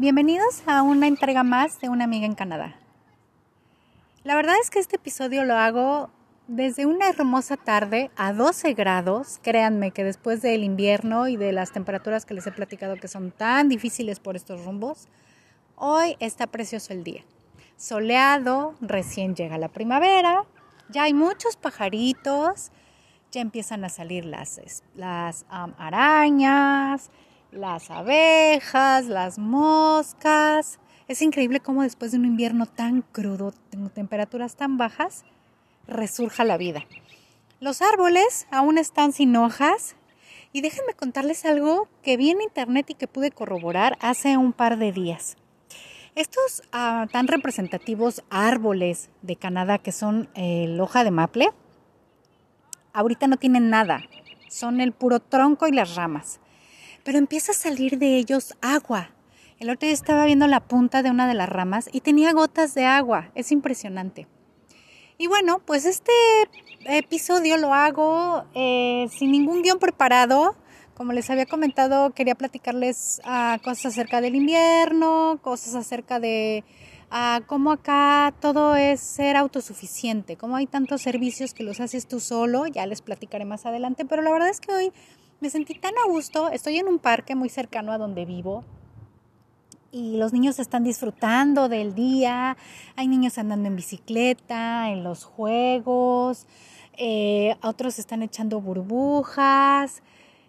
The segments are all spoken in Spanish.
Bienvenidos a una entrega más de Una amiga en Canadá. La verdad es que este episodio lo hago desde una hermosa tarde a 12 grados. Créanme que después del invierno y de las temperaturas que les he platicado que son tan difíciles por estos rumbos, hoy está precioso el día. Soleado, recién llega la primavera, ya hay muchos pajaritos, ya empiezan a salir las, las arañas, las abejas, las moscas. Es increíble cómo después de un invierno tan crudo, temperaturas tan bajas, resurja la vida. Los árboles aún están sin hojas y déjenme contarles algo que vi en internet y que pude corroborar hace un par de días. Estos ah, tan representativos árboles de Canadá que son el hoja de maple, ahorita no tienen nada, son el puro tronco y las ramas pero empieza a salir de ellos agua. El otro día estaba viendo la punta de una de las ramas y tenía gotas de agua. Es impresionante. Y bueno, pues este episodio lo hago eh, sin ningún guion preparado. Como les había comentado, quería platicarles uh, cosas acerca del invierno, cosas acerca de uh, cómo acá todo es ser autosuficiente, cómo hay tantos servicios que los haces tú solo, ya les platicaré más adelante, pero la verdad es que hoy me sentí tan a gusto. Estoy en un parque muy cercano a donde vivo y los niños están disfrutando del día. Hay niños andando en bicicleta, en los juegos, eh, otros están echando burbujas.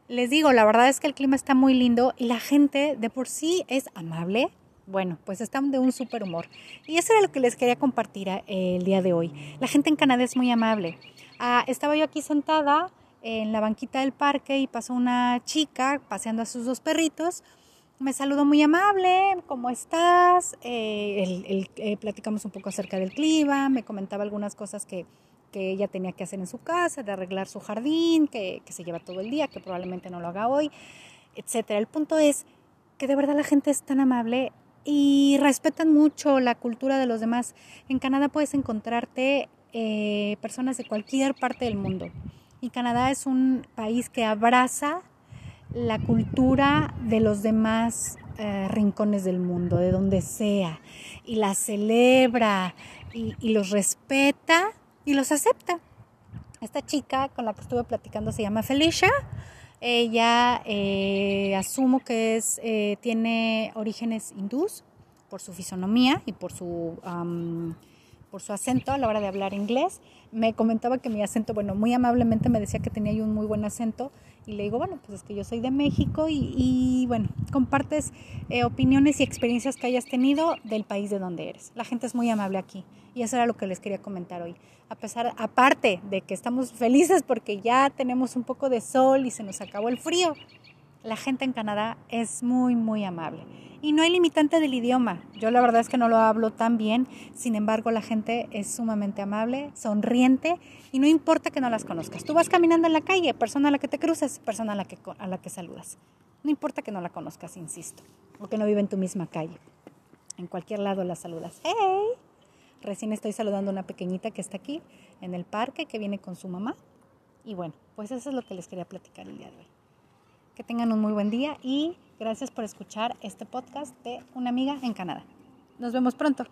Les digo, la verdad es que el clima está muy lindo y la gente de por sí es amable. Bueno, pues están de un súper humor. Y eso era lo que les quería compartir eh, el día de hoy. La gente en Canadá es muy amable. Ah, estaba yo aquí sentada en la banquita del parque y pasó una chica paseando a sus dos perritos. Me saludó muy amable, ¿cómo estás? Eh, eh, platicamos un poco acerca del clima, me comentaba algunas cosas que, que, ella tenía que hacer en su casa, de arreglar su jardín, que, que se lleva todo el día, que probablemente no lo haga hoy, etc. El punto es que de verdad la gente es tan amable y respetan mucho la cultura de los demás. En Canadá puedes encontrarte eh, personas de cualquier parte del mundo. Y Canadá es un país que abraza la cultura de los demás eh, rincones del mundo, de donde sea, y la celebra y, los respeta y los acepta. Esta chica con la que estuve platicando se llama Felicia. Ella eh, asumo que es, eh, tiene orígenes hindús por su fisonomía y por su por su acento a la hora de hablar inglés. Me comentaba que mi acento, bueno, muy amablemente me decía que tenía yo un muy buen acento y le digo, bueno, pues es que yo soy de México y, bueno, compartes eh, opiniones y experiencias que hayas tenido del país de donde eres. La gente es muy amable aquí y eso era lo que les quería comentar hoy. A pesar, aparte de que estamos felices porque ya tenemos un poco de sol y se nos acabó el frío, la gente en Canadá es muy, muy amable. Y no hay limitante del idioma. Yo la verdad es que no lo hablo tan bien, sin embargo la gente es sumamente amable, sonriente y no importa que no las conozcas. Tú vas caminando en la calle, persona a la que te cruzas, persona a la que, a la que saludas. No importa que no la conozcas, insisto, o que no vive en tu misma calle. En cualquier lado la saludas. ¡Hey! Recién estoy saludando a una pequeñita que está aquí en el parque, que viene con su mamá. Y bueno, pues eso es lo que les quería platicar el día de hoy. Que tengan un muy buen día y gracias por escuchar este podcast de Una amiga en Canadá. Nos vemos pronto.